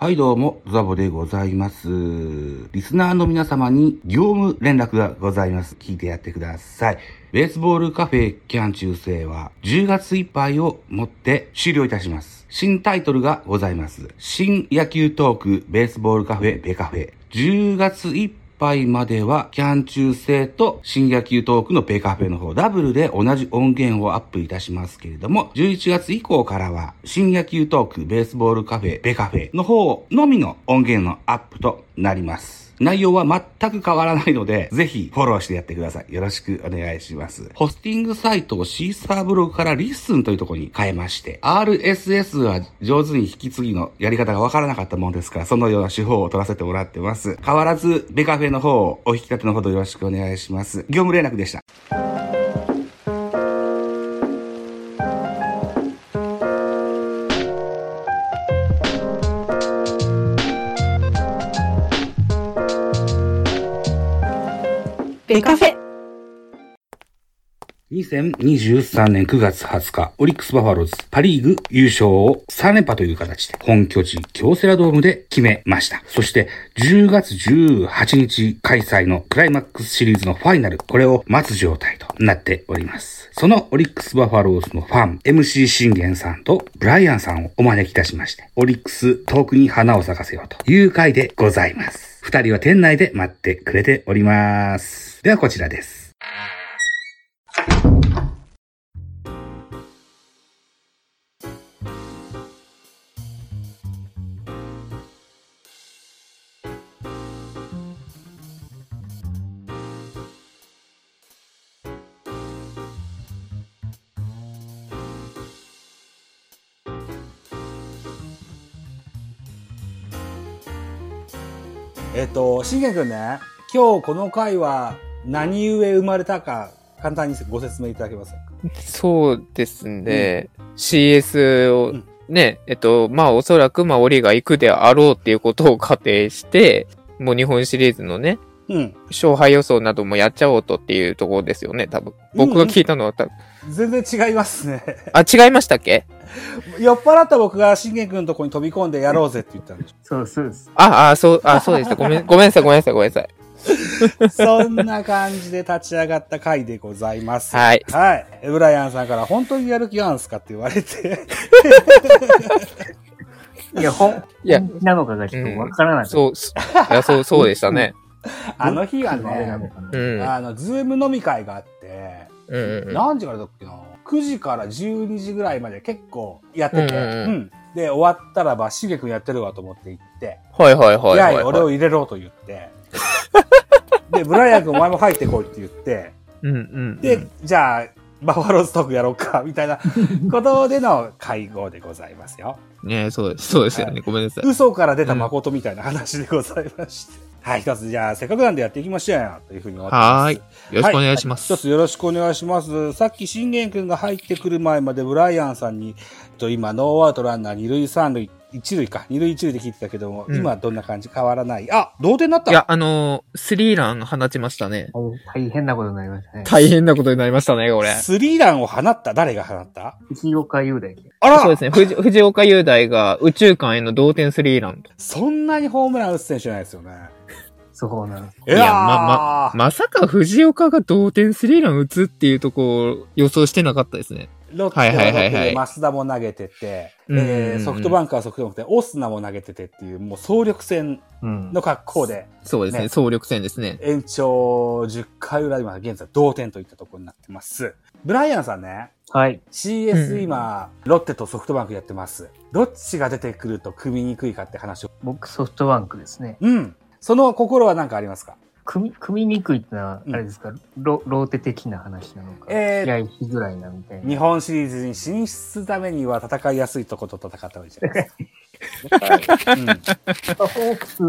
はいどうも、ザボでございます。リスナーの皆様に業務連絡がございます。聞いてやってください。ベースボールカフェキャン中世は10月いっぱいをもって終了いたします。新タイトルがございます。新野球トークベースボールカフェベカフェ。10月いっぱいまでは、キャン中制と新野球トークのペカフェの方、ダブルで同じ音源をアップいたしますけれども、11月以降からは、新野球トーク、ベースボールカフェ、ペカフェの方のみの音源のアップとなります。内容は全く変わらないので、ぜひフォローしてやってください。よろしくお願いします。ホスティングサイトを Seesaa ブログから LISTEN というところに変えまして、RSS は上手に引き継ぎのやり方がわからなかったものですから、そのような手法を取らせてもらってます。変わらず、ベカフェの方をお引き立てのほどよろしくお願いします。業務連絡でした。ベカフェ。2023年9月20日、オリックスバファローズパリーグ優勝を3連覇という形で本拠地京セラドームで決めました。そして10月18日開催のクライマックスシリーズのファイナル、これを待つ状態となっております。そのオリックスバファローズのファン、MC 信玄さんとブライアンさんをお招きいたしまして、オリックス遠くに花を咲かせようという回でございます。二人は店内で待ってくれております。ではこちらです。えっと、しんげんくんね、今日この回は何故生まれたか、簡単にご説明いただけます？かそうですね。CS をうんね、えっと、まあおそらくまあオリが行くであろうっていうことを仮定して、もう日本シリーズのね、うん。勝敗予想などもやっちゃおうとっていうところですよね、多分。僕が聞いたのは多分。全然違いますね。あ、違いましたっけ？酔っ払った僕がしんげんくんのとこに飛び込んでやろうぜって言ったんでしそうそうです。あ、あ、そう、あ、そうでした。ごめん、ごめんなさい、ごめんなさい、ごめんなさい。ょ。そんな感じで立ち上がった回でございます。はい。はい。エブライアンさんから本当にやる気があるんですかって言われて。いや、ほん、いや本気なのかがちょっとわからない。そう、すいや、そう、そうでしたね。あの日はね。あの、ズーム飲み会があって、うんうんうん。何時からだっけな ?9 時から12時ぐらいまで結構やってて、うんうんうんうんで、終わったらば、しげくんやってるわと思って行って、はいはいはいはい、いやはい。俺を入れろと言って、で、ブライアン君お前も入ってこいって言って、うんうん。で、じゃあ、バファローズトークやろうか、みたいな ことでの会合でございますよ。ねそうです、そうですよね。ごめんなさい。嘘から出た誠みたいな話でございまして。はい、一つじゃあ、せっかくなんでやっていきましょうよ、というふうに思ってます。はーい。よろしくお願いします。一つよろしくお願いします。さっき信玄君が入ってくる前までブライアンさんに、えっと今、ノーアウトランナー二塁三塁、一塁か、二塁一塁で聞いてたけども、うん今はどんな感じ変わらない。あ、同点になったいや、あのースリーラン放ちましたね。大変なことになりましたね。大変なことになりましたね、これ。スリーランを放った？誰が放った？藤岡雄大。あらそうですね。藤藤岡雄大が宇宙間への同点スリーランと。そんなにホームラン打つ選手じゃないですよね。そうなんです。いやま、ま、まさか藤岡が同点スリーラン打つっていうとこを予想してなかったですね。ロッテははいはいはいはいロッテで増田も投げてて、ソフトバンクはソフトバンクでオスナも投げててっていう、もう総力戦うん。の格好で、そうですね。ね総力戦ですね。延長10回裏今現在同点といったところになってます。ブライアンさんね、はい。CS うん今、ロッテとソフトバンクやってます。どっちが出てくると組みにくいかって話を。僕ソフトバンクですね。うん。その心は何かありますか？組み、組みにくいってのは、うんあれですか、ロローテ的な話なのか。えー試合しづらいなみたいな。日本シリーズに進出するためには戦いやすいとこと戦った方がいいじゃないですか？ホークス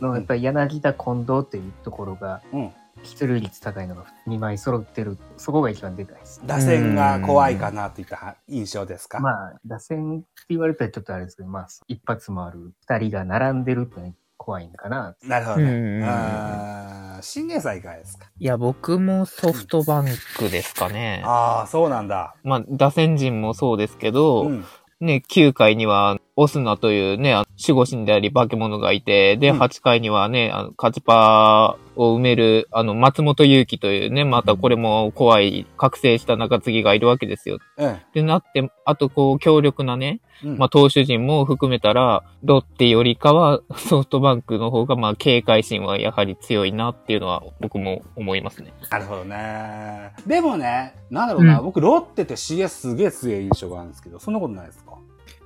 のやっぱり柳田近藤っていうところが、うん。うん。出塁率高いのが2枚揃ってる。そこが一番でかいです。打線が怖いかなといった印象ですか？まあ、打線って言われたらちょっとあれですけど、まあ、一発もある二人が並んでるってのは怖いのかな。なるほどね。あー新年さんいかがですか？いや、僕もソフトバンクですかね。ああ、そうなんだ。まあ、打線陣もそうですけど、うん。ね、9回にはオスナというね、守護神であり化け物がいて、で、うん8回にはね、あの、勝ちパーを埋める、あの、松本祐樹というね、またこれも怖い、覚醒した中継ぎがいるわけですよ。うん。ってなって、あとこう、強力なね、うんまあ、投手陣も含めたら、ロッテよりかは ソフトバンクの方が、まあ、警戒心はやはり強いなっていうのは僕も思いますね。なるほどね。でもね、なんだろうな、うん僕、ロッテって CS すげえ強い印象があるんですけど、そんなことないですか？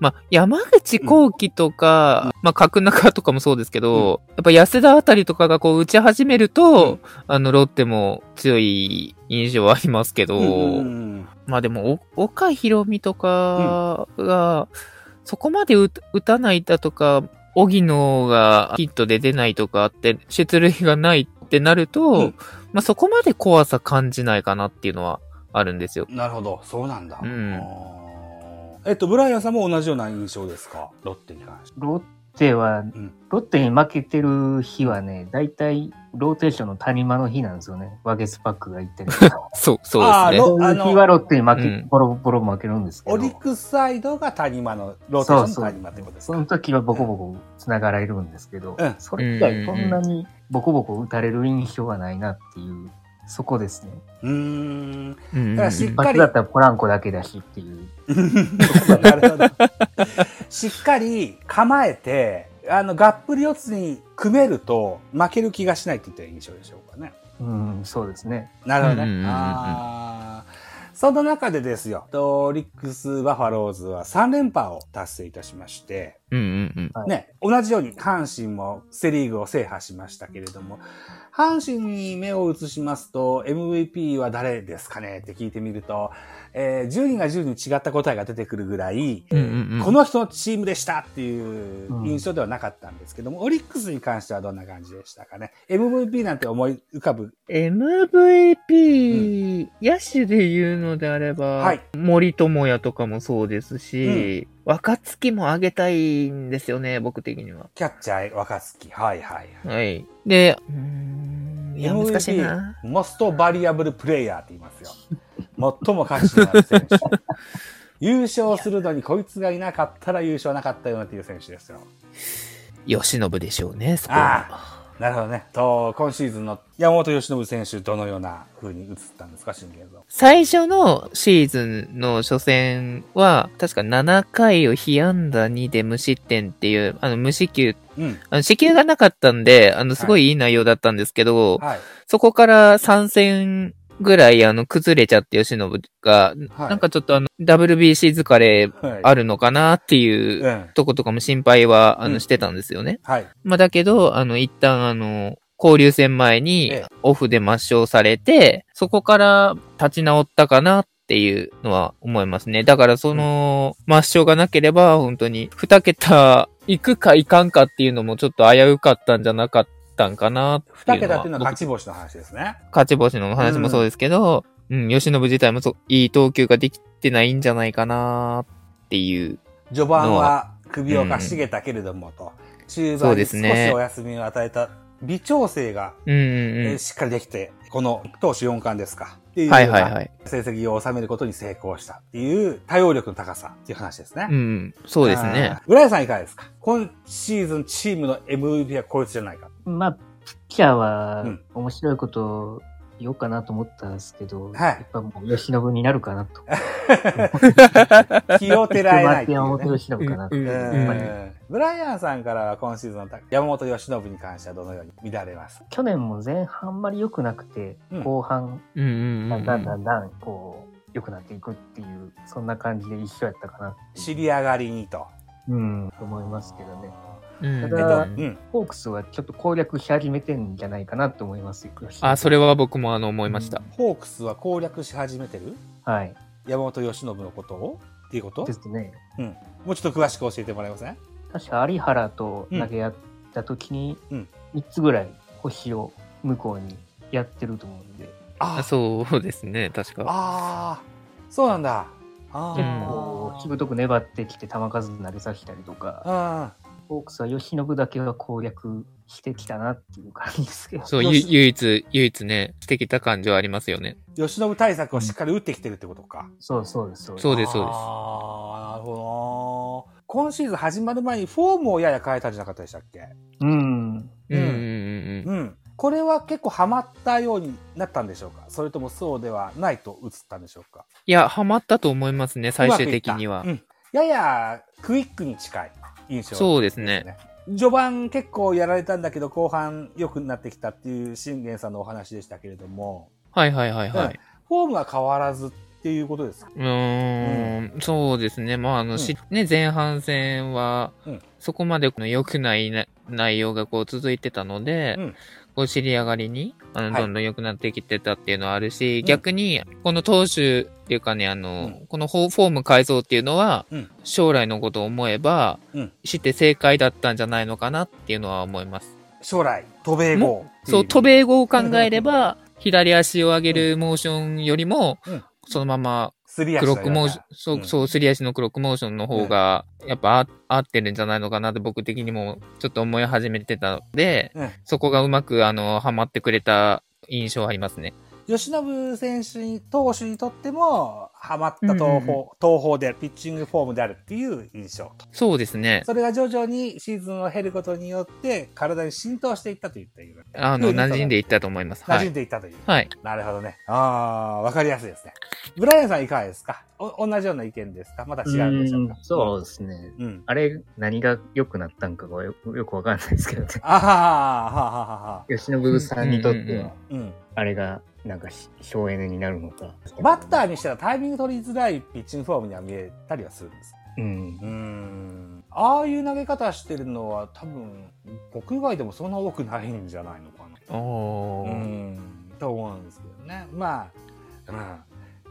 まあ、山口幸喜とか、まあ、角中とかもそうですけど、やっぱ安田あたりとかがこう打ち始めると、うん。あの、ロッテも強い印象はありますけど、うんまあでも、お岡博美とかが、そこまで打打たないだとか、荻野がヒットで出ないとかって、出塁がないってなると、うん。まあそこまで怖さ感じないかなっていうのはあるんですよ。なるほど、そうなんだ。うんえっと、ブライアンさんも同じような印象ですか？ロッテに関して。ロッテは、んロッテに負けてる日はね、大体ローテーションの谷間の日なんですよね。ワゲスパックが行ってる。そう、そうですね。そういう日はロッテに負け、うんボロボロ負けるんですけど。オリックスサイドが谷間の、ローテーションの谷間ってことですか？その時はボコボコ繋がられるんですけど、うんそれ以外そんなにボコボコ打たれる印象はないなっていう、そこですね。うーん。だからしっかりだったらポランコだけだしっていう。なるほど。しっかり構えて、あの、がっぷり四つに組めると負ける気がしないって言ったら印象でしょうかね。うん、そうですね。なるほどね。うんうんうんうんあーその中でですよ、とオリックス・バファローズは3連覇を達成いたしまして、うんうんうん。はいね、同じように阪神もセリーグを制覇しましたけれども、阪神に目を移しますと、MVP は誰ですかねって聞いてみると、えー10人が10人違った答えが出てくるぐらい、うんうんうんこの人のチームでしたっていう印象ではなかったんですけども、オリックスに関してはどんな感じでしたかね ?MVP なんて思い浮かぶ？MVP、野手で言うのであれば、はい森友哉とかもそうですし、若月も上げたいんですよね、僕的には。キャッチャー、若月。はいはい。はい。で、うーん、いや、難しいな。モストバリアブルプレイヤーって言いますよ。最も価値のある選手。優勝するのにこいつがいなかったら優勝なかったよなっていう選手ですよ。吉信でしょうね、そこは。なるほどね。と、今シーズンの山本由伸選手、どのような風に映ったんですか、新現像。最初のシーズンの初戦は、確か7回を被安打2で無失点っていう、あの、無四球、うん。あの、四球がなかったんで、あの、すごいいい内容だったんですけど、はい。そこから3戦ぐらい、あの、崩れちゃって、吉信が、はいなんかちょっとあの、WBC 疲れはい。あるのかなっていううん。とことかも心配は、あの、うんしてたんですよね。はい。まあ、だけど、あの、一旦あの、交流戦前にええオフで抹消されて、そこから立ち直ったかなっていうのは思いますね。だからその、抹消がなければ、本当に二桁行くか行かんかっていうのもちょっと危うかったんじゃなかったんかな。二桁っていうのは勝僕ち星の話ですね。勝ち星の話もそうですけど、うん、吉信自体もそういい投球ができてないんじゃないかなっていう。序盤は首をかしげたけれどもと、中そう盤に少しですねお休みを与えた微調整が、うんうしっかりできて、この投手4冠ですか。っていうはいはいはい。成績を収めることに成功したっていう対応力の高さっていう話ですね。うん、そうですね。浦井さんいかがですか？今シーズンチームの MVP はこいつじゃないか。まあ、ピッチャーはうん面白いことを言おうかなと思ったんですけど、はいやっぱもう吉信になるかなと。気をてらえないってい山う、ね。本由伸かなと。うんうやっぱりんブライアンさんからは今シーズンの山本由伸に関してはどのように見られます？去年も前半あんまり良くなくて、うん後半、うんうんうんだうんん。だんだんだん、こう、良くなっていくっていう、そんな感じで一緒やったかな。知り上がりにと。うん、と思いますけどね。ただうん。ホークスはちょっと攻略し始めてんじゃないかなと思いますよ。あ、それは僕もあの思いました。ホークスは攻略し始めてる？はい。山本由伸のこと？をっていうこと？ですね。もうちょっと詳しく教えてもらえません？確か有原と投げ合った時にうん、3つぐらい星を向こうにやってると思うんで、あ。あそうですね、確か。あー、そうなんだ。あ結ー構しぶとく粘ってきて球数投げさせたりとか、あホークスは吉信だけは攻略してきたなっていう感じですけど。そう、唯一、唯一ね、してきた感じはありますよね。ー由伸対策をしっかり打ってきてるってことか。そうそうです、そうです。そうですそうですああ、なるほどな。今シーズン始まる前にフォームをやや変えたんじゃなかったでしたっけ？うん。うんうんうんうん。うん。これは結構ハマったようになったんでしょうか？それともそうではないと映ったんでしょうか？いや、ハマったと思いますね、最終的にはうん。ややクイックに近い印象、そうですね。序盤結構やられたんだけど後半良くなってきたっていう信玄さんのお話でしたけれども、はいはいはいはい。フォームが変わらずっていうことですか？うーん、そうですね。まあ、あの、しね、前半戦はうん、そこまでこの良くないな内容がこう続いてたので、うんこう尻上がりに、あの、はい。どんどん良くなってきてたっていうのはあるし、うん。逆に、この投手っていうかね、あの、うん。このフォフォーム改造っていうのは、うん。将来のことを思えば、うん。して正解だったんじゃないのかなっていうのは思います。将来、渡米後。そう、渡米後を考えれば、左足を上げるモーションよりも、うん。そのままスリーアクロックモーション、そうう、ん。そう、すり足のクロックモーションの方が、やっぱあ合ってるんじゃないのかなって僕的にもちょっと思い始めてたので、うん。そこがうまく、あの、ハマってくれた印象ありますね。吉信選手に、投手にとっても、ハマった投うんうんうん法、投法である、ピッチングフォームであるっていう印象と。そうですね。それが徐々にシーズンを経ることによって、体に浸透していったと言っている。あの、うん馴染んでいったと思います。馴染んはい。でいったという。はい。なるほどね。ああ、わかりやすいですね。ブライアンさんいかがですか？お同じような意見ですか？また違うんでしょうか？うんそうですね。うん。あれ、何が良くなったんかがよよくわかんないですけどね。あはははははは。吉信さんにとってうんうんうんは、うん。あれが、なんかし、省エネになるのか。バッターにしたらタイミング取りづらいピッチングフォームには見えたりはするんです。うんう。ーん。ああいう投げ方してるのは多分、国外でもそんな多くないんじゃないのかな。おー。うん。と思うんですけどね。まあ、うん。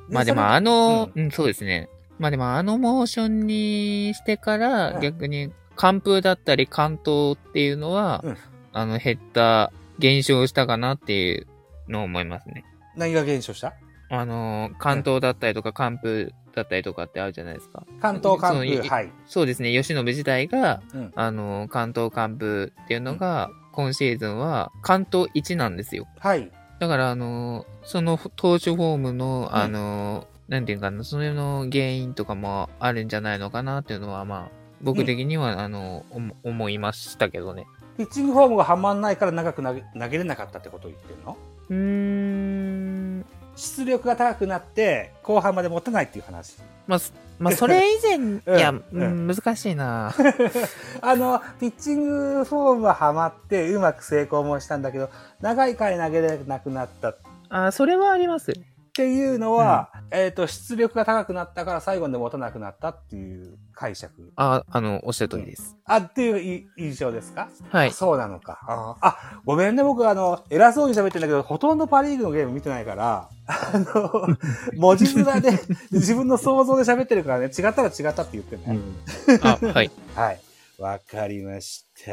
まあでもあの、ううん、そうですね。まあでもあのモーションにしてかうんら逆に完封だったり関東っていうのは、うんあの減った、減少したかなっていうのを思いますね。何が減少した？あの、関東だったりとか完封だったりとかってあるじゃないですか。関東関風。はい。そうですね。吉野自体が、うんあの、関東完封っていうのが、今シーズンは関東1なんですよ。はい。だから、あの、その投手フォームの、うんあの、なんていうかな、それの原因とかもあるんじゃないのかなっていうのは、まあ、僕的には、あの、思いましたけどね。ピッチングフォームがはまんないから長く投げ投げれなかったってことを言ってるの？うーん。出力が高くなって、後半まで持てないっていう話。まあ、すまあ、それ以前、うんいや、ううんん、難しいな。あの、ピッチングフォームははまって、うまく成功もしたんだけど、長い回投げれなくなったっあ、それはあります。ていうのは、えっ、と、出力が高くなったから最後まで持たなくなったっていう解釈。あ、あの、おっしゃる通りです。あ、っていうい印象ですか？はい。そうなのか。ああ、ごめんね、僕、あの、偉そうに喋ってんだけど、ほとんどパリーグのゲーム見てないから、あの、文字面で自分の想像で喋ってるからね、違ったら違ったって言ってね。うん。あ、はい。はい。わかりました。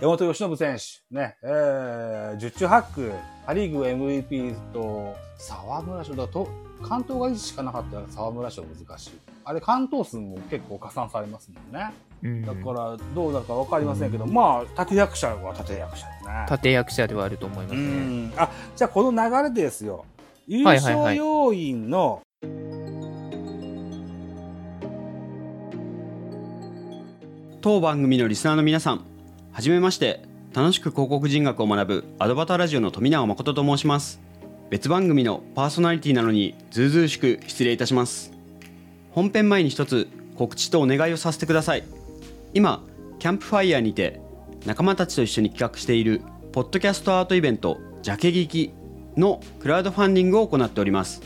山本由伸選手、ね、えー、十中八九、パリーグ MVP と沢村賞だと、関東が1しかなかったら沢村賞難しい。あれ、関東数も結構加算されますもんね。うんだから、どうなるかわかりませんけど、まあ、立役者は立役者ですね。立役者ではあると思いますうね。ん。あ、じゃあこの流れですよ。優はいはいはい勝要因の、当番組のリスナーの皆さんはじめまして楽しく広告人学を学ぶアドバターラジオの富永誠と申します。別番組のパーソナリティなのにずうずうしく失礼いたします。本編前に一つ告知とお願いをさせてください。今キャンプファイヤーにて仲間たちと一緒に企画しているポッドキャストアートイベントジャケ聞きのクラウドファンディングを行っております。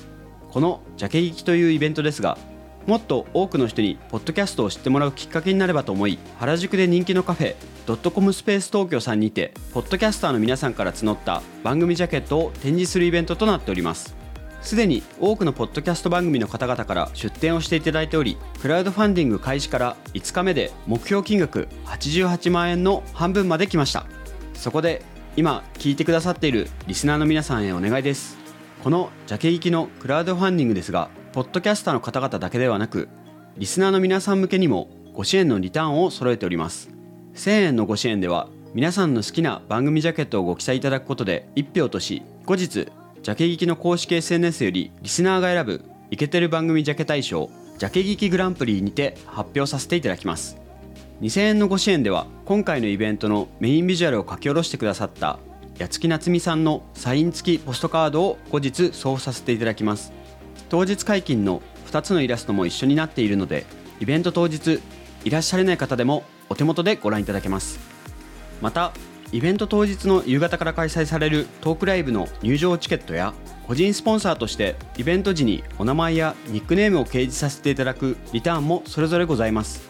このジャケ聞きというイベントですがもっと多くの人にポッドキャストを知ってもらうきっかけになればと思い原宿で人気のカフェドットコムスペース東京さんにてポッドキャスターの皆さんから募った番組ジャケットを展示するイベントとなっております。すでに多くのポッドキャスト番組の方々から出展をしていただいておりクラウドファンディング開始から5日目で目標金額88万円の半分まで来ました。そこで今聞いてくださっているリスナーの皆さんへお願いです。このジャケ行きのクラウドファンディングですがポッドキャスターの方々だけではなくリスナーの皆さん向けにもご支援のリターンを揃えております。1000円のご支援では皆さんの好きな番組ジャケットをご記載いただくことで1票とし後日ジャケ聞きの公式 SNS よりリスナーが選ぶイケてる番組ジャケ大賞ジャケ聞きグランプリにて発表させていただきます。2000円のご支援では今回のイベントのメインビジュアルを書き下ろしてくださった八月夏美さんのサイン付きポストカードを後日送付させていただきます。当日解禁の2つのイラストも一緒になっているのでイベント当日いらっしゃれない方でもお手元でご覧いただけます。またイベント当日の夕方から開催されるトークライブの入場チケットや個人スポンサーとしてイベント時にお名前やニックネームを掲示させていただくリターンもそれぞれございます。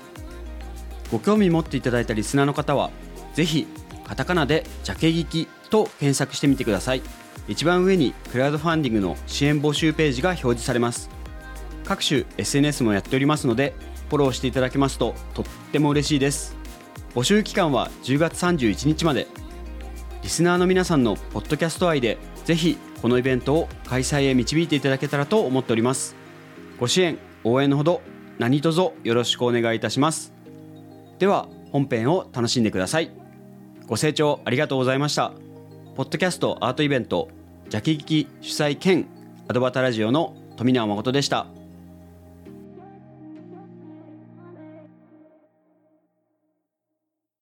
ご興味持っていただいたリスナーの方はぜひカタカナで「ジャケ聞き」と検索してみてください。一番上にクラウドファンディングの支援募集ページが表示されます。各種 SNS もやっておりますのでフォローしていただけますととっても嬉しいです。募集期間は10月31日まで。リスナーの皆さんのポッドキャスト愛でぜひこのイベントを開催へ導いていただけたらと思っております。ご支援応援のほど何卒よろしくお願いいたします。では本編を楽しんでください。ご清聴ありがとうございました。ポッドキャストアートイベントジャケ聞き主催兼アドバタラジオの富永誠でした。